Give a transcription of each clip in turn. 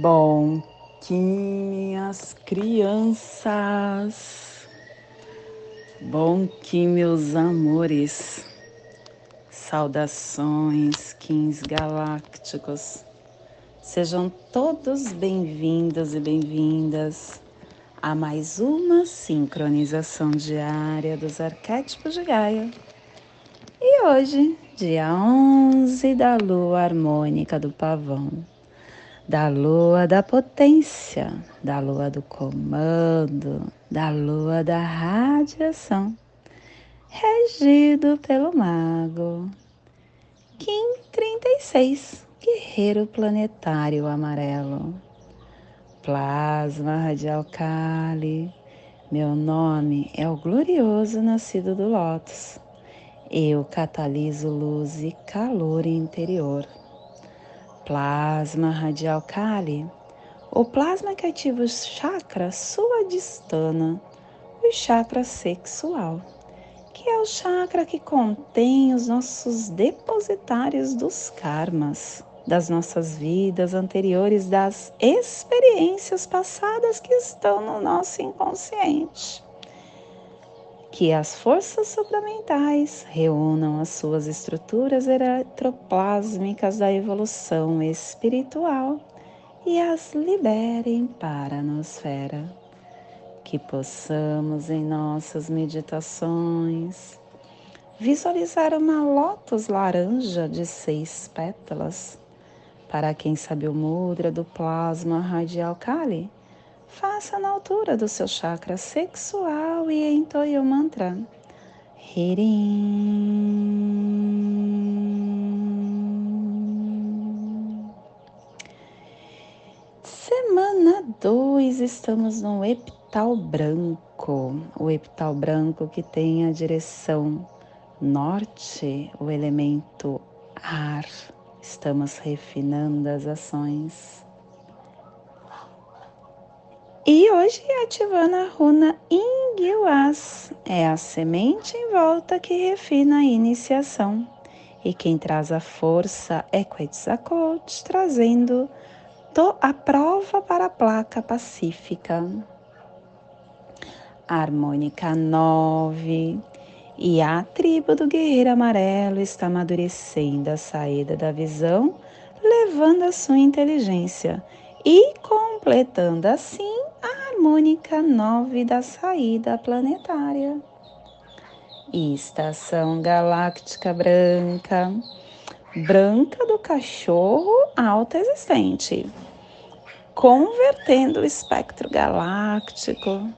Bom que minhas crianças, bom que meus amores, saudações, Kings galácticos, sejam todos bem-vindos e bem-vindas a mais uma sincronização diária dos arquétipos de Gaia. E hoje, dia 11 da lua harmônica do pavão da lua da potência, da lua do comando, da lua da radiação, regido pelo mago. Kim 36, guerreiro planetário amarelo. Plasma radial Kali, meu nome é o glorioso nascido do Lótus. Eu cataliso luz e calor interior Plasma radial Kali, o plasma que ativa o chakra suadistana, o chakra sexual, que é o chakra que contém os nossos depositários dos karmas, das nossas vidas anteriores, das experiências passadas que estão no nosso inconsciente que as forças supramentais reúnam as suas estruturas eletroplásmicas da evolução espiritual e as liberem para a nosfera. Que possamos em nossas meditações visualizar uma lótus laranja de seis pétalas. Para quem sabe o mudra do plasma radial Kali, faça na altura do seu chakra sexual e entoie o mantra Hirim. Semana 2, estamos no epital branco, o epital branco que tem a direção norte, o elemento ar. Estamos refinando as ações e hoje ativando a runa Ingilás, é a semente em volta que refina a iniciação. E quem traz a força é Quetzalcoatl, trazendo a prova para a placa pacífica. harmônica 9. E a tribo do guerreiro amarelo está amadurecendo a saída da visão, levando a sua inteligência e completando assim harmônica 9 da saída planetária. Estação galáctica branca, branca do cachorro alta existente, convertendo o espectro galáctico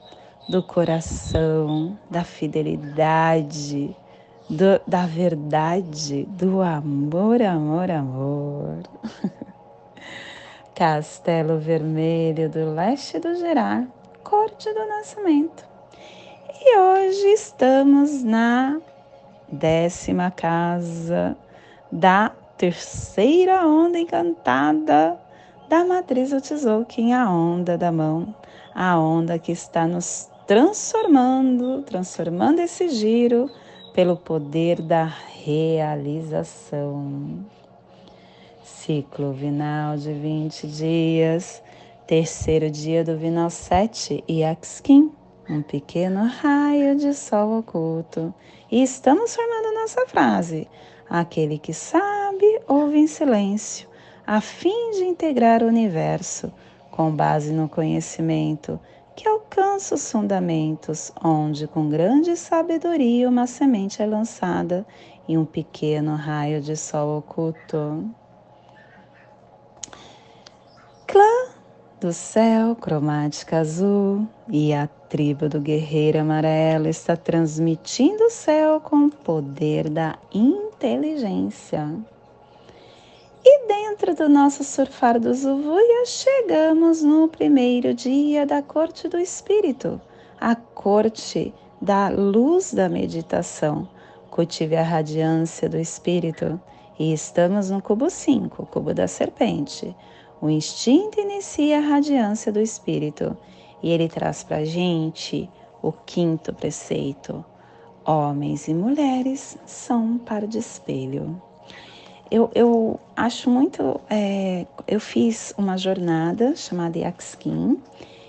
do coração, da fidelidade, do, da verdade, do amor, amor, amor. Castelo Vermelho do Leste do Gerard, Corte do Nascimento. E hoje estamos na décima casa da terceira onda encantada da matriz Otzolk'in, a onda da mão, a onda que está nos transformando, transformando esse giro pelo poder da realização ciclo vinal de 20 dias, terceiro dia do vinal 7 e Axkin, um pequeno raio de sol oculto. E estamos formando nossa frase: aquele que sabe ouve em silêncio, a fim de integrar o universo, com base no conhecimento que alcança os fundamentos, onde com grande sabedoria uma semente é lançada e um pequeno raio de sol oculto clã do céu cromática azul e a tribo do guerreiro amarelo está transmitindo o céu com o poder da inteligência. E dentro do nosso surfar do Zuvuia, chegamos no primeiro dia da corte do espírito, a corte da luz da meditação. Cultive a radiância do espírito e estamos no cubo 5, cubo da serpente o instinto inicia a radiância do espírito e ele traz para a gente o quinto preceito: homens e mulheres são um par de espelho. Eu, eu acho muito. É, eu fiz uma jornada chamada Yaxkin,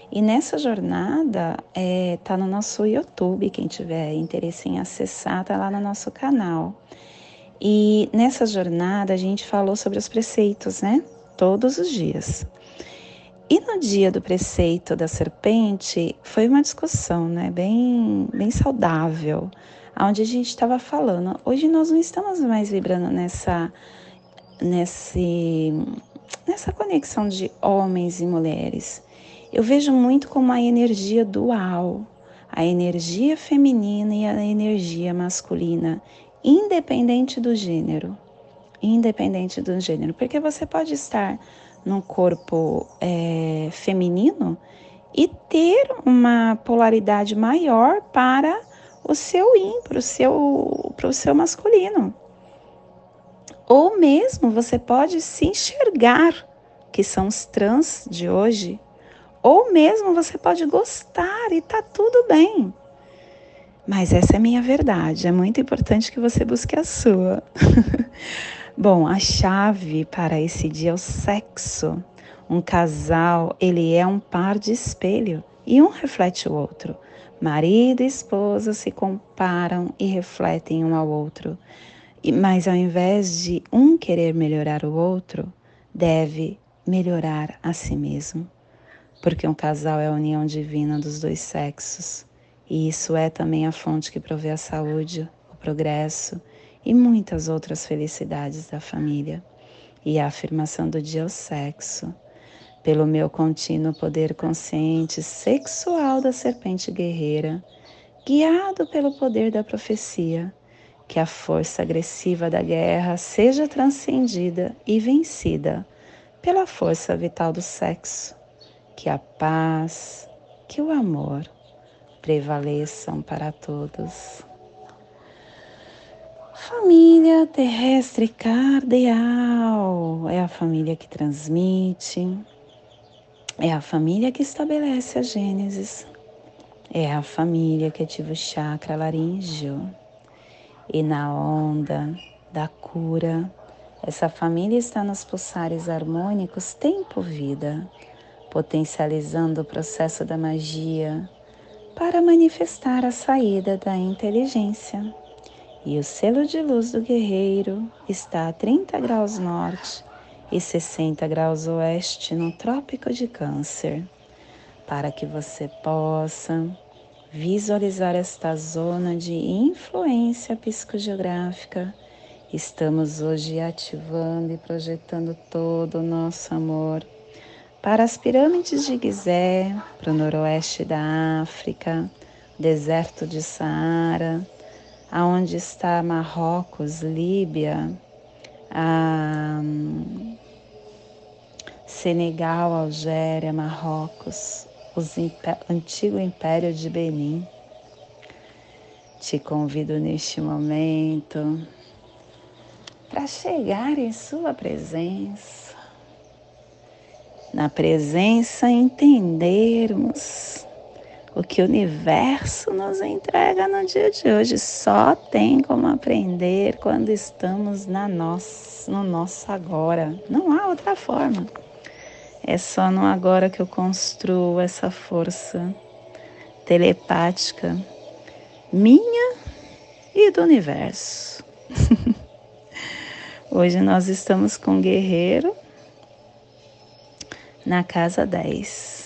e nessa jornada é, tá no nosso YouTube. Quem tiver interesse em acessar, tá lá no nosso canal. E nessa jornada a gente falou sobre os preceitos, né? Todos os dias. E no dia do preceito da serpente foi uma discussão, né, bem, bem saudável, onde a gente estava falando. Hoje nós não estamos mais vibrando nessa, nesse, nessa conexão de homens e mulheres. Eu vejo muito como a energia dual, a energia feminina e a energia masculina, independente do gênero, independente do gênero, porque você pode estar num corpo é, feminino e ter uma polaridade maior para o seu yin, para o seu, para o seu masculino. Ou mesmo você pode se enxergar, que são os trans de hoje, ou mesmo você pode gostar e tá tudo bem. Mas essa é minha verdade, é muito importante que você busque a sua. Bom, a chave para esse dia é o sexo. Um casal, ele é um par de espelho e um reflete o outro. Marido e esposa se comparam e refletem um ao outro. Mas ao invés de um querer melhorar o outro, deve melhorar a si mesmo. Porque um casal é a união divina dos dois sexos. E isso é também a fonte que provê a saúde, o progresso e muitas outras felicidades da família. E a afirmação do dia ao sexo, pelo meu contínuo poder consciente sexual da serpente guerreira, guiado pelo poder da profecia, que a força agressiva da guerra seja transcendida e vencida pela força vital do sexo, que a paz, que o amor prevaleçam para todos. Família terrestre cardeal. É a família que transmite, é a família que estabelece a Gênesis, é a família que ativa o chakra laríngeo. E na onda da cura, essa família está nos pulsares harmônicos tempo-vida, potencializando o processo da magia para manifestar a saída da inteligência e o selo de luz do guerreiro está a 30 graus norte e 60 graus oeste no Trópico de Câncer, para que você possa visualizar esta zona de influência psicogeográfica. Estamos hoje ativando e projetando todo o nosso amor para as pirâmides de Gizé, para o noroeste da África, deserto de Saara, aonde está Marrocos, Líbia, Senegal, Algéria, Marrocos, o antigo Império de Benin. Te convido neste momento para chegar em Sua presença. Na presença entendermos o que o universo nos entrega no dia de hoje. Só tem como aprender quando estamos na nossa, no nosso agora. Não há outra forma. É só no agora que eu construo essa força telepática minha e do universo. Hoje nós estamos com o guerreiro na casa 10.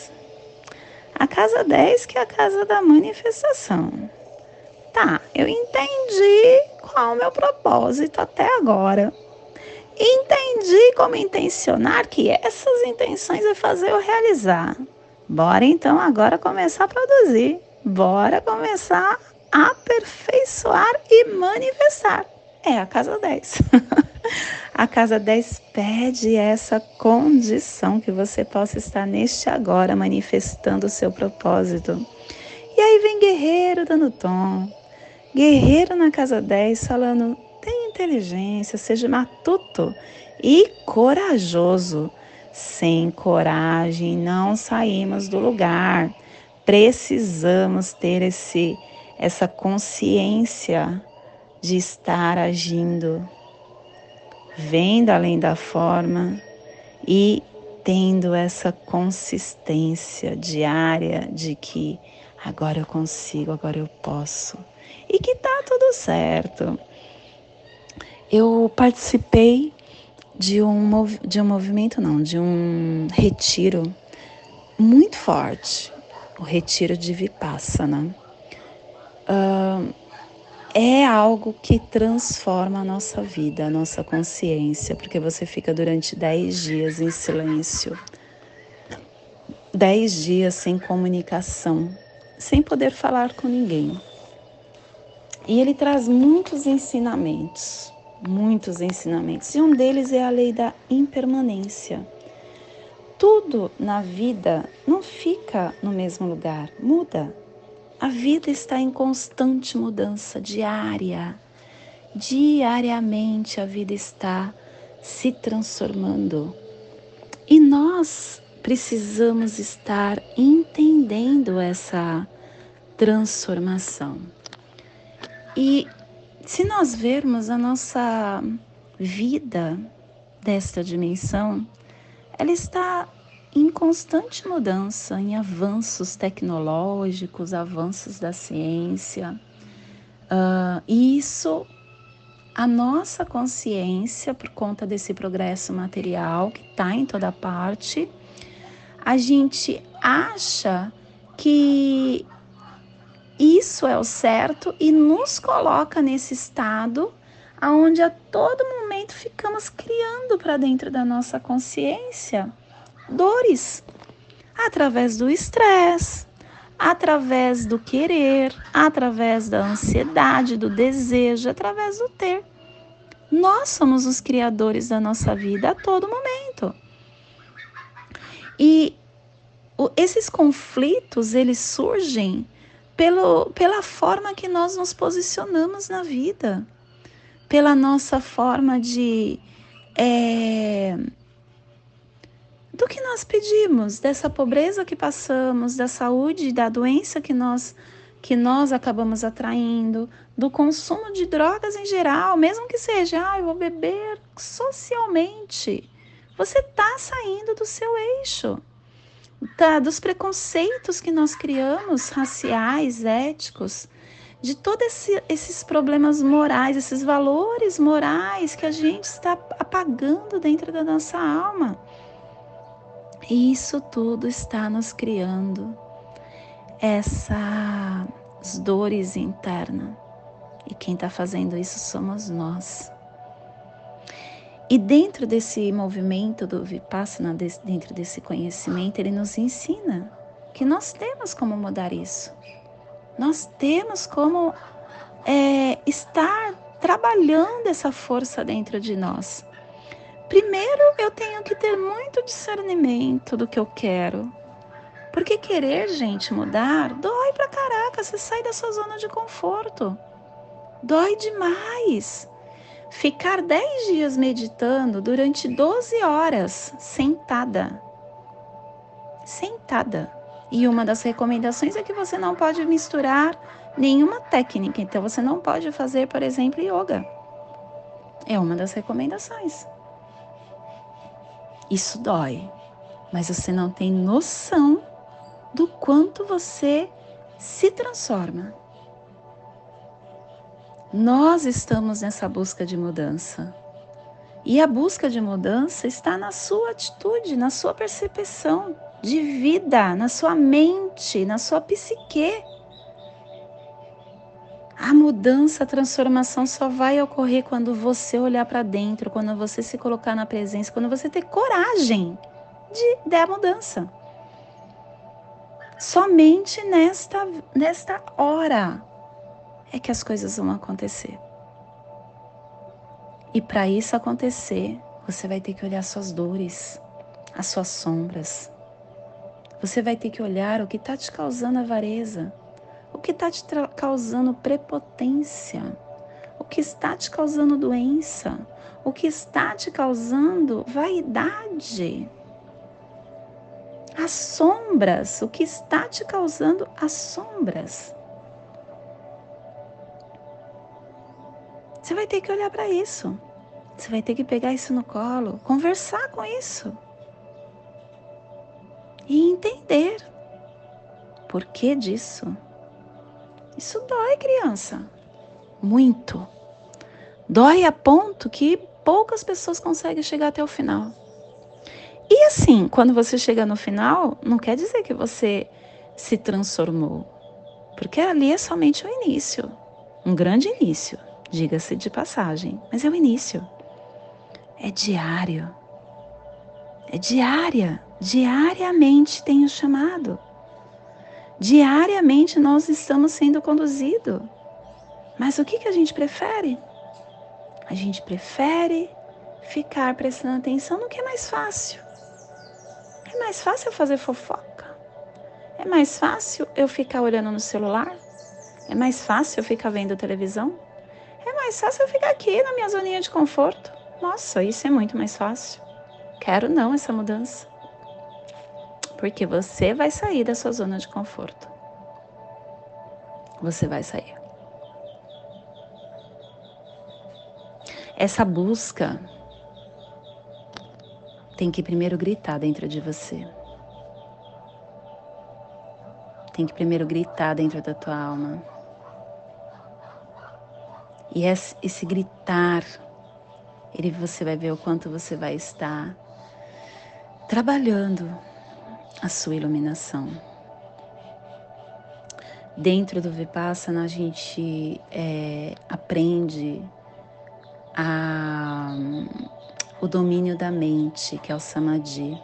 A casa 10, que é a casa da manifestação. Tá, eu entendi qual é o meu propósito até agora. Entendi como intencionar que essas intenções é fazer eu realizar. Bora então agora começar a produzir. Bora começar a aperfeiçoar e manifestar. É a casa 10. A casa 10 pede essa condição que você possa estar neste agora manifestando o seu propósito. E aí vem guerreiro dando tom. Guerreiro na casa 10 falando: tenha inteligência, seja matuto e corajoso. Sem coragem não saímos do lugar. Precisamos ter esse essa consciência de estar agindo vendo além da forma e tendo essa consistência diária de que agora eu consigo, agora eu posso e que tá tudo certo. Eu participei de um, de um movimento, não, de um retiro muito forte, o retiro de Vipassana. Uh, é algo que transforma a nossa vida, a nossa consciência, porque você fica durante 10 dias em silêncio, 10 dias sem comunicação, sem poder falar com ninguém. E ele traz muitos ensinamentos, muitos ensinamentos, e um deles é a lei da impermanência. Tudo na vida não fica no mesmo lugar, muda. A vida está em constante mudança diária. Diariamente a vida está se transformando. E nós precisamos estar entendendo essa transformação. E se nós vermos a nossa vida desta dimensão, ela está em constante mudança, em avanços tecnológicos, avanços da ciência. Uh, e isso, a nossa consciência, por conta desse progresso material que está em toda parte, a gente acha que isso é o certo e nos coloca nesse estado aonde a todo momento ficamos criando para dentro da nossa consciência dores através do estresse, através do querer, através da ansiedade, do desejo, através do ter. Nós somos os criadores da nossa vida a todo momento. E esses conflitos, eles surgem pelo, pela forma que nós nos posicionamos na vida, pela nossa forma de é, do que nós pedimos, dessa pobreza que passamos, da saúde, da doença que nós que nós acabamos atraindo, do consumo de drogas em geral, mesmo que seja, ah, eu vou beber socialmente. Você está saindo do seu eixo, tá, dos preconceitos que nós criamos, raciais, éticos, de todos esse, esses problemas morais, esses valores morais que a gente está apagando dentro da nossa alma. E isso tudo está nos criando essas dores internas. E quem está fazendo isso somos nós. E dentro desse movimento do Vipassana, dentro desse conhecimento, ele nos ensina que nós temos como mudar isso. Nós temos como é, estar trabalhando essa força dentro de nós. Primeiro, eu tenho que ter muito discernimento do que eu quero. Porque querer, gente, mudar dói pra caraca. Você sai da sua zona de conforto. Dói demais. Ficar 10 dias meditando durante 12 horas sentada. Sentada. E uma das recomendações é que você não pode misturar nenhuma técnica. Então, você não pode fazer, por exemplo, yoga. É uma das recomendações. Isso dói, mas você não tem noção do quanto você se transforma. Nós estamos nessa busca de mudança. E a busca de mudança está na sua atitude, na sua percepção de vida, na sua mente, na sua psique. A mudança, a transformação só vai ocorrer quando você olhar para dentro, quando você se colocar na presença, quando você ter coragem de dar mudança. Somente nesta, nesta hora é que as coisas vão acontecer. E para isso acontecer, você vai ter que olhar suas dores, as suas sombras. Você vai ter que olhar o que está te causando avareza, o que está te causando prepotência, o que está te causando doença, o que está te causando vaidade. As sombras, o que está te causando as sombras. Você vai ter que olhar para isso. Você vai ter que pegar isso no colo, conversar com isso e entender por que disso. Isso dói, criança. Muito. Dói a ponto que poucas pessoas conseguem chegar até o final. E assim, quando você chega no final, não quer dizer que você se transformou, porque ali é somente o início um grande início, diga-se de passagem, mas é o início. É diário. É diária. Diariamente tem o chamado. Diariamente nós estamos sendo conduzidos. Mas o que, que a gente prefere? A gente prefere ficar prestando atenção no que é mais fácil. É mais fácil eu fazer fofoca. É mais fácil eu ficar olhando no celular. É mais fácil eu ficar vendo televisão. É mais fácil eu ficar aqui na minha zoninha de conforto. Nossa, isso é muito mais fácil. Quero não essa mudança. Porque você vai sair da sua zona de conforto. Você vai sair. Essa busca tem que primeiro gritar dentro de você. Tem que primeiro gritar dentro da tua alma. E esse gritar, ele você vai ver o quanto você vai estar trabalhando a sua iluminação. Dentro do Vipassana a gente é, aprende a, o domínio da mente, que é o Samadhi.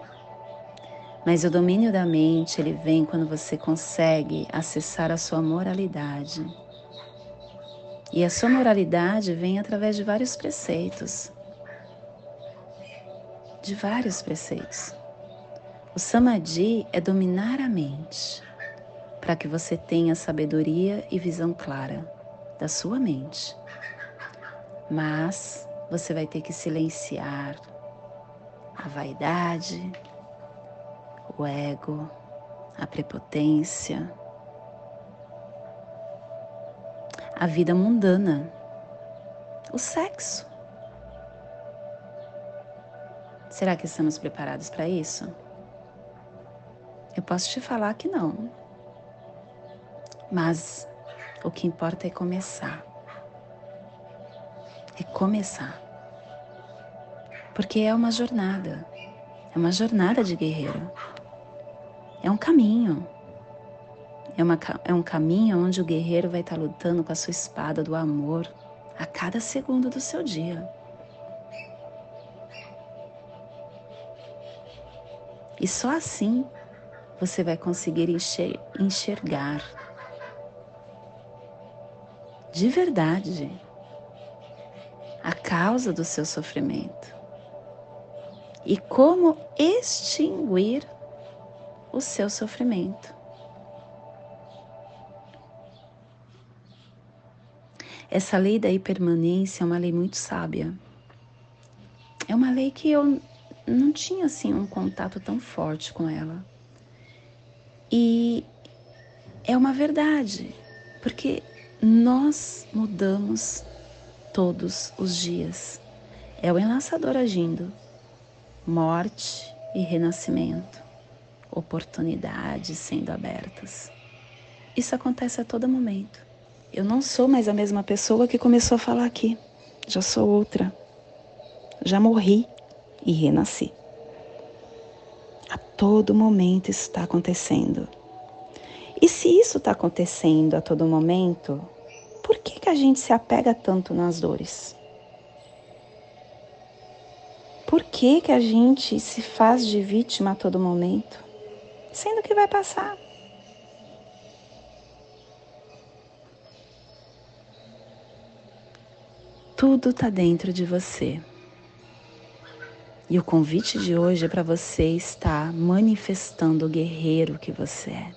Mas o domínio da mente, ele vem quando você consegue acessar a sua moralidade e a sua moralidade vem através de vários preceitos. De vários preceitos. O samadhi é dominar a mente, para que você tenha sabedoria e visão clara da sua mente. Mas você vai ter que silenciar a vaidade, o ego, a prepotência, a vida mundana, o sexo. Será que estamos preparados para isso? Eu posso te falar que não. Mas o que importa é começar. É começar. Porque é uma jornada. É uma jornada de guerreiro. É um caminho. É, uma, é um caminho onde o guerreiro vai estar lutando com a sua espada do amor a cada segundo do seu dia. E só assim você vai conseguir enxergar de verdade a causa do seu sofrimento e como extinguir o seu sofrimento. Essa lei da impermanência é uma lei muito sábia. É uma lei que eu não tinha assim um contato tão forte com ela. E é uma verdade, porque nós mudamos todos os dias. É o enlaçador agindo. Morte e renascimento. Oportunidades sendo abertas. Isso acontece a todo momento. Eu não sou mais a mesma pessoa que começou a falar aqui. Já sou outra. Já morri e renasci. Todo momento isso está acontecendo. E se isso está acontecendo a todo momento, por que, que a gente se apega tanto nas dores? Por que, que a gente se faz de vítima a todo momento? Sendo que vai passar. Tudo está dentro de você. E o convite de hoje é para você estar manifestando o guerreiro que você é.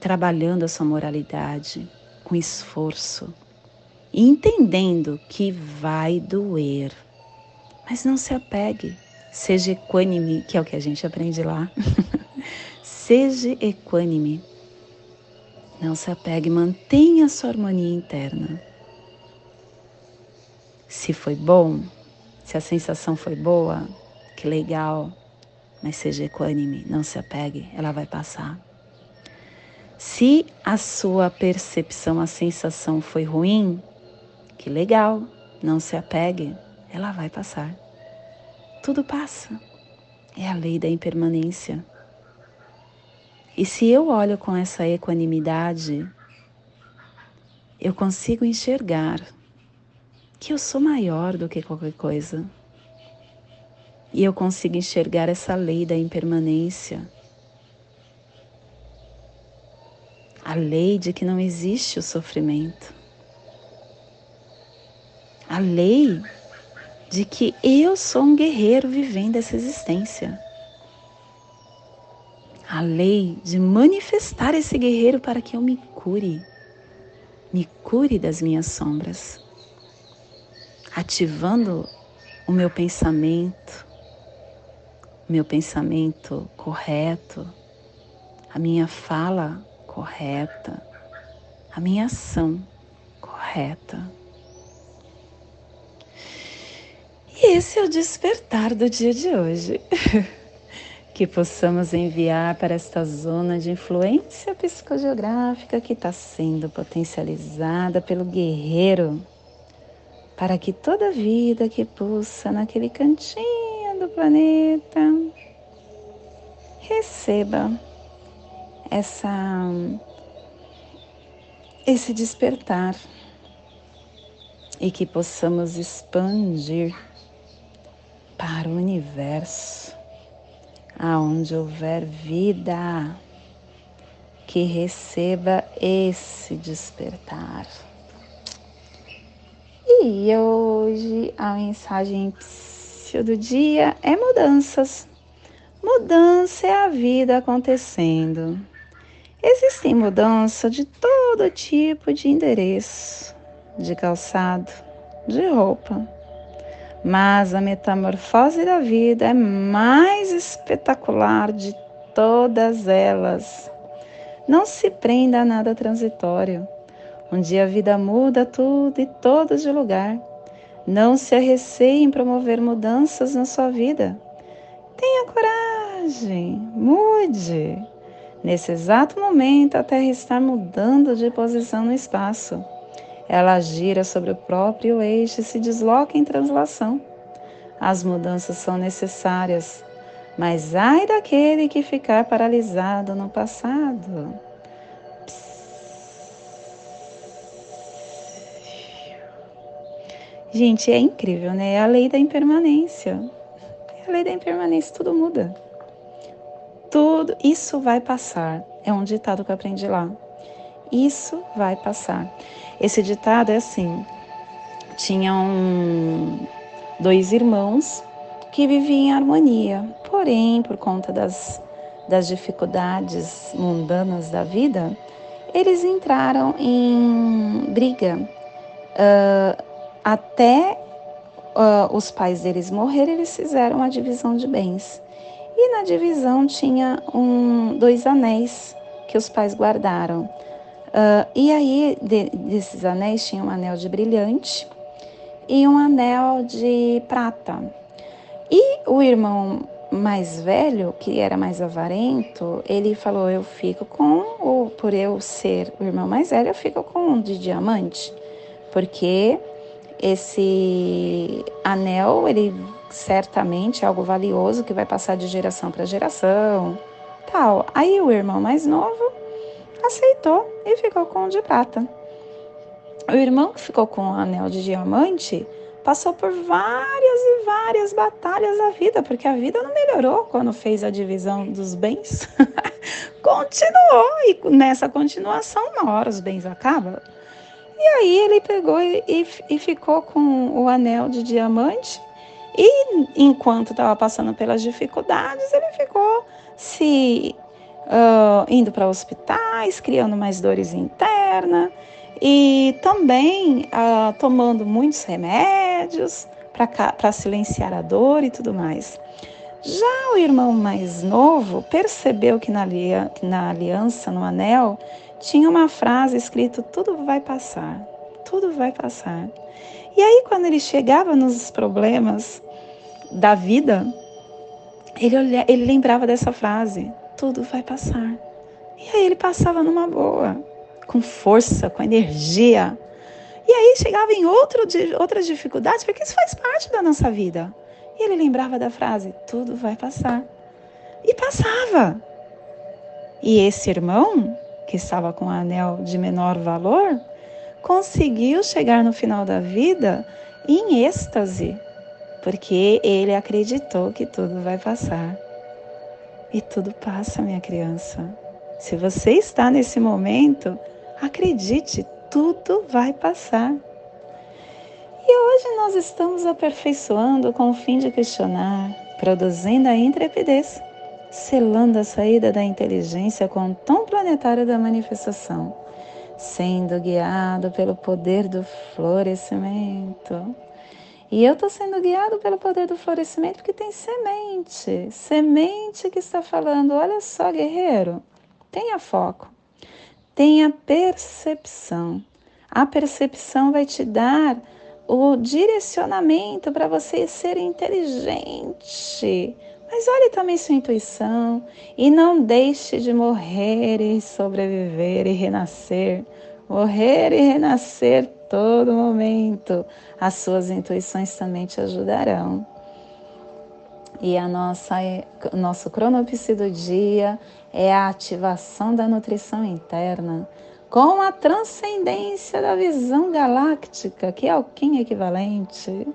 Trabalhando a sua moralidade com esforço e entendendo que vai doer. Mas não se apegue, seja equânime, que é o que a gente aprende lá. seja equânime. Não se apegue, mantenha a sua harmonia interna. Se foi bom, se a sensação foi boa, que legal, mas seja equânime, não se apegue, ela vai passar. Se a sua percepção, a sensação foi ruim, que legal, não se apegue, ela vai passar. Tudo passa. É a lei da impermanência. E se eu olho com essa equanimidade, eu consigo enxergar que eu sou maior do que qualquer coisa. E eu consigo enxergar essa lei da impermanência. A lei de que não existe o sofrimento. A lei de que eu sou um guerreiro vivendo essa existência. A lei de manifestar esse guerreiro para que eu me cure, me cure das minhas sombras, ativando o meu pensamento, meu pensamento correto, a minha fala correta, a minha ação correta. E esse é o despertar do dia de hoje. que possamos enviar para esta zona de influência psicogeográfica que está sendo potencializada pelo guerreiro, para que toda vida que pulsa naquele cantinho do planeta receba essa esse despertar e que possamos expandir para o universo, aonde houver vida, que receba esse despertar. E hoje a mensagem do dia é mudanças. Mudança é a vida acontecendo. Existem mudanças de todo tipo de endereço, de calçado, de roupa mas a metamorfose da vida é mais espetacular de todas elas. Não se prenda a nada transitório. Um dia a vida muda tudo e todos de lugar. Não se arreceie em promover mudanças na sua vida. Tenha coragem, mude. Nesse exato momento, a Terra está mudando de posição no espaço. Ela gira sobre o próprio eixo e se desloca em translação. As mudanças são necessárias, mas ai daquele que ficar paralisado no passado. Gente, é incrível, né? É a lei da impermanência. É a lei da impermanência, tudo muda. Tudo, isso vai passar. É um ditado que eu aprendi lá. Isso vai passar. Esse ditado é assim: tinham dois irmãos que viviam em harmonia, porém, por conta das, das dificuldades mundanas da vida, eles entraram em briga uh, até uh, os pais deles morrerem, eles fizeram uma divisão de bens. E na divisão tinha um, dois anéis que os pais guardaram. Uh, e aí, de, desses anéis, tinha um anel de brilhante e um anel de prata. E o irmão mais velho, que era mais avarento, ele falou: Eu fico com, ou por eu ser o irmão mais velho, eu fico com um de diamante, porque esse anel, ele certamente é algo valioso que vai passar de geração para geração, tal. Aí o irmão mais novo aceitou e ficou com o de prata. O irmão que ficou com o anel de diamante passou por várias e várias batalhas da vida, porque a vida não melhorou quando fez a divisão dos bens. Continuou, e nessa continuação, uma hora os bens acabam. E aí ele pegou e, e, ficou com o anel de diamante, e enquanto estava passando pelas dificuldades, ele ficou se uh, indo para hospitais, criando mais dores internas e também uh, tomando muitos remédios para silenciar a dor e tudo mais. Já o irmão mais novo percebeu que na, na aliança, no anel, tinha uma frase escrita: tudo vai passar, tudo vai passar. E aí, quando ele chegava nos problemas da vida, ele, ele lembrava dessa frase: tudo vai passar. E aí ele passava numa boa, com força, com energia. E aí chegava em outro, outras dificuldades, porque isso faz parte da nossa vida. E ele lembrava da frase: tudo vai passar. E passava. E esse irmão, que estava com o anel de menor valor, conseguiu chegar no final da vida em êxtase, porque ele acreditou que tudo vai passar. E tudo passa, minha criança. Se você está nesse momento, acredite, tudo vai passar. E hoje nós estamos aperfeiçoando com o fim de questionar, produzindo a intrepidez, selando a saída da inteligência com o tom planetário da manifestação, sendo guiado pelo poder do florescimento. E eu estou sendo guiado pelo poder do florescimento porque tem semente, semente que está falando: olha só, guerreiro, tenha foco, tenha percepção. A percepção vai te dar o direcionamento para você ser inteligente. Mas olhe também sua intuição e não deixe de morrer e sobreviver e renascer. Morrer e renascer todo momento. As suas intuições também te ajudarão. E a nossa, o nosso cronopse do dia é a ativação da nutrição interna com a transcendência da visão galáctica, que é o Kim equivalente.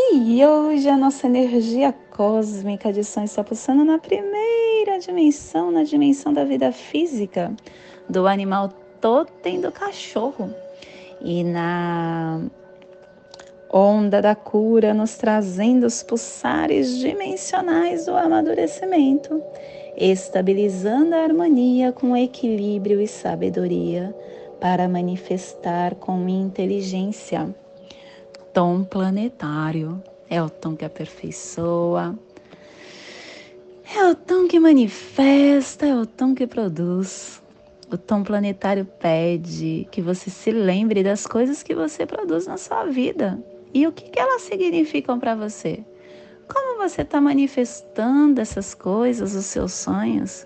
E hoje a nossa energia cósmica de som está pulsando na primeira dimensão, na dimensão da vida física, do animal totem do cachorro. E na onda da cura, nos trazendo os pulsares dimensionais do amadurecimento, estabilizando a harmonia com equilíbrio e sabedoria para manifestar com inteligência. Tom planetário é o tom que aperfeiçoa, é o tom que manifesta, é o tom que produz. O tom planetário pede que você se lembre das coisas que você produz na sua vida e o que, que elas significam para você. Como você está manifestando essas coisas, os seus sonhos?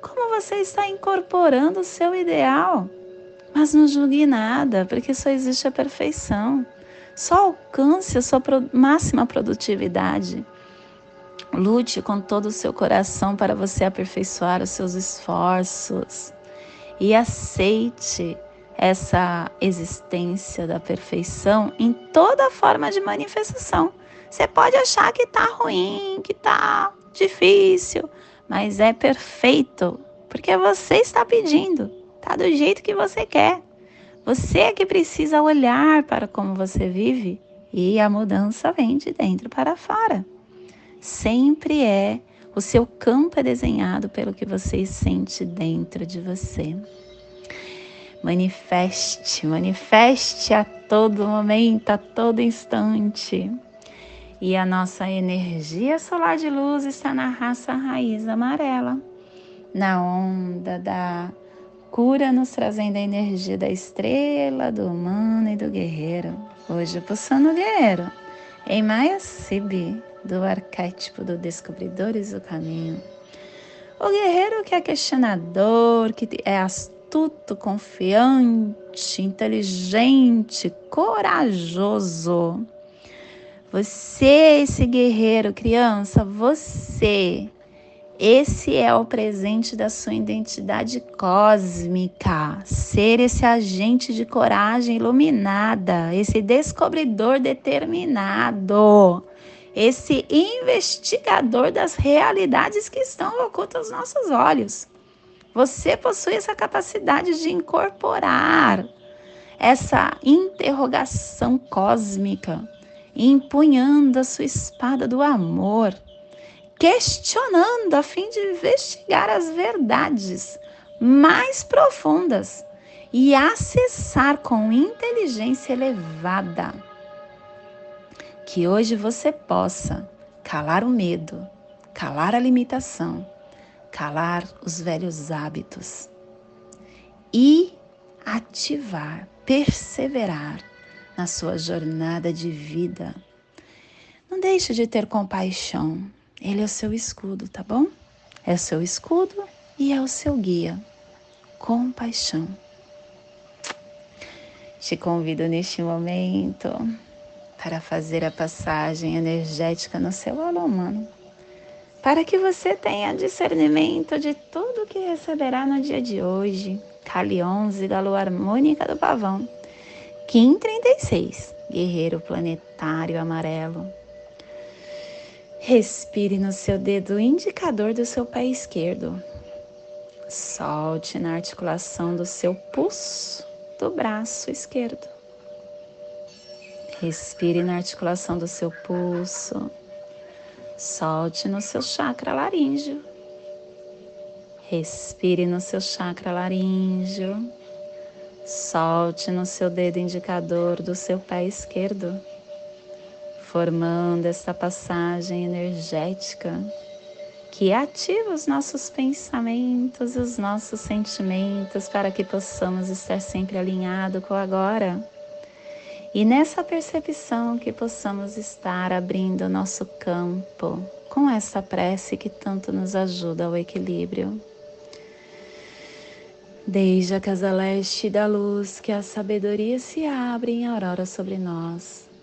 Como você está incorporando o seu ideal? Mas não julgue nada, porque só existe a perfeição. Só alcance a sua máxima produtividade. Lute com todo o seu coração para você aperfeiçoar os seus esforços e aceite essa existência da perfeição em toda forma de manifestação. Você pode achar que está ruim, que está difícil, mas é perfeito, porque você está pedindo, tá do jeito que você quer. Você é que precisa olhar para como você vive e a mudança vem de dentro para fora. Sempre é o seu campo é desenhado pelo que você sente dentro de você. Manifeste, manifeste a todo momento, a todo instante. E a nossa energia solar de luz está na raça raiz amarela, na onda da cura, nos trazendo a energia da estrela, do humano e do guerreiro. Hoje, pulsando o guerreiro, em Maya Sibi, do arquétipo do Descobridores do Caminho. O guerreiro que é questionador, que é astuto, confiante, inteligente, corajoso. Você, esse guerreiro, criança, você. Esse é o presente da sua identidade cósmica. Ser esse agente de coragem iluminada, esse descobridor determinado, esse investigador das realidades que estão ocultas aos nossos olhos. Você possui essa capacidade de incorporar essa interrogação cósmica, empunhando a sua espada do amor, questionando a fim de investigar as verdades mais profundas e acessar com inteligência elevada. Que hoje você possa calar o medo, calar a limitação calar os velhos hábitos e ativar, perseverar na sua jornada de vida. Não deixe de ter compaixão. Ele é o seu escudo, tá bom? É o seu escudo e é o seu guia. Compaixão. Te convido neste momento para fazer a passagem energética no seu alô humano, para que você tenha discernimento de tudo que receberá no dia de hoje. Cali 11 da lua harmônica do pavão. Kim 36, guerreiro planetário amarelo. Respire no seu dedo indicador do seu pé esquerdo. Solte na articulação do seu pulso do braço esquerdo. Respire na articulação do seu pulso. Solte no seu chakra laríngeo. Respire no seu chakra laríngeo. Solte no seu dedo indicador do seu pé esquerdo, formando esta passagem energética que ativa os nossos pensamentos, os nossos sentimentos, para que possamos estar sempre alinhado com o agora. E nessa percepção que possamos estar abrindo o nosso campo com essa prece que tanto nos ajuda ao equilíbrio. Desde a casa leste da luz, que a sabedoria se abre em aurora sobre nós,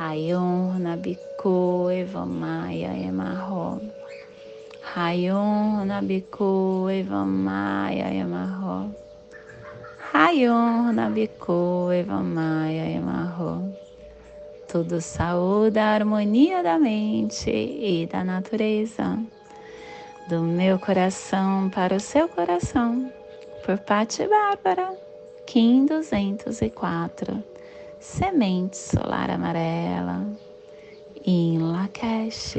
Rayon Nabiku Evamaya Emarro. Rayon Nabiku Evamaya Emarro. Rayon Nabiku Evamaya Emarro tudo saúde, a harmonia da mente e da natureza. Do meu coração para o seu coração, por Pati Bárbara, Kim 204, Semente Solar Amarela, em Lakesh.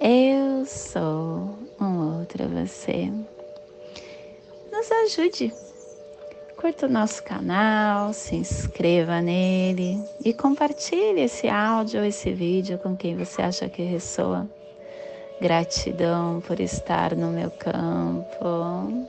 Eu sou um outro você. Nos ajude curta o nosso canal, se inscreva nele e compartilhe esse áudio ou esse vídeo com quem você acha que ressoa. Gratidão por estar no meu campo.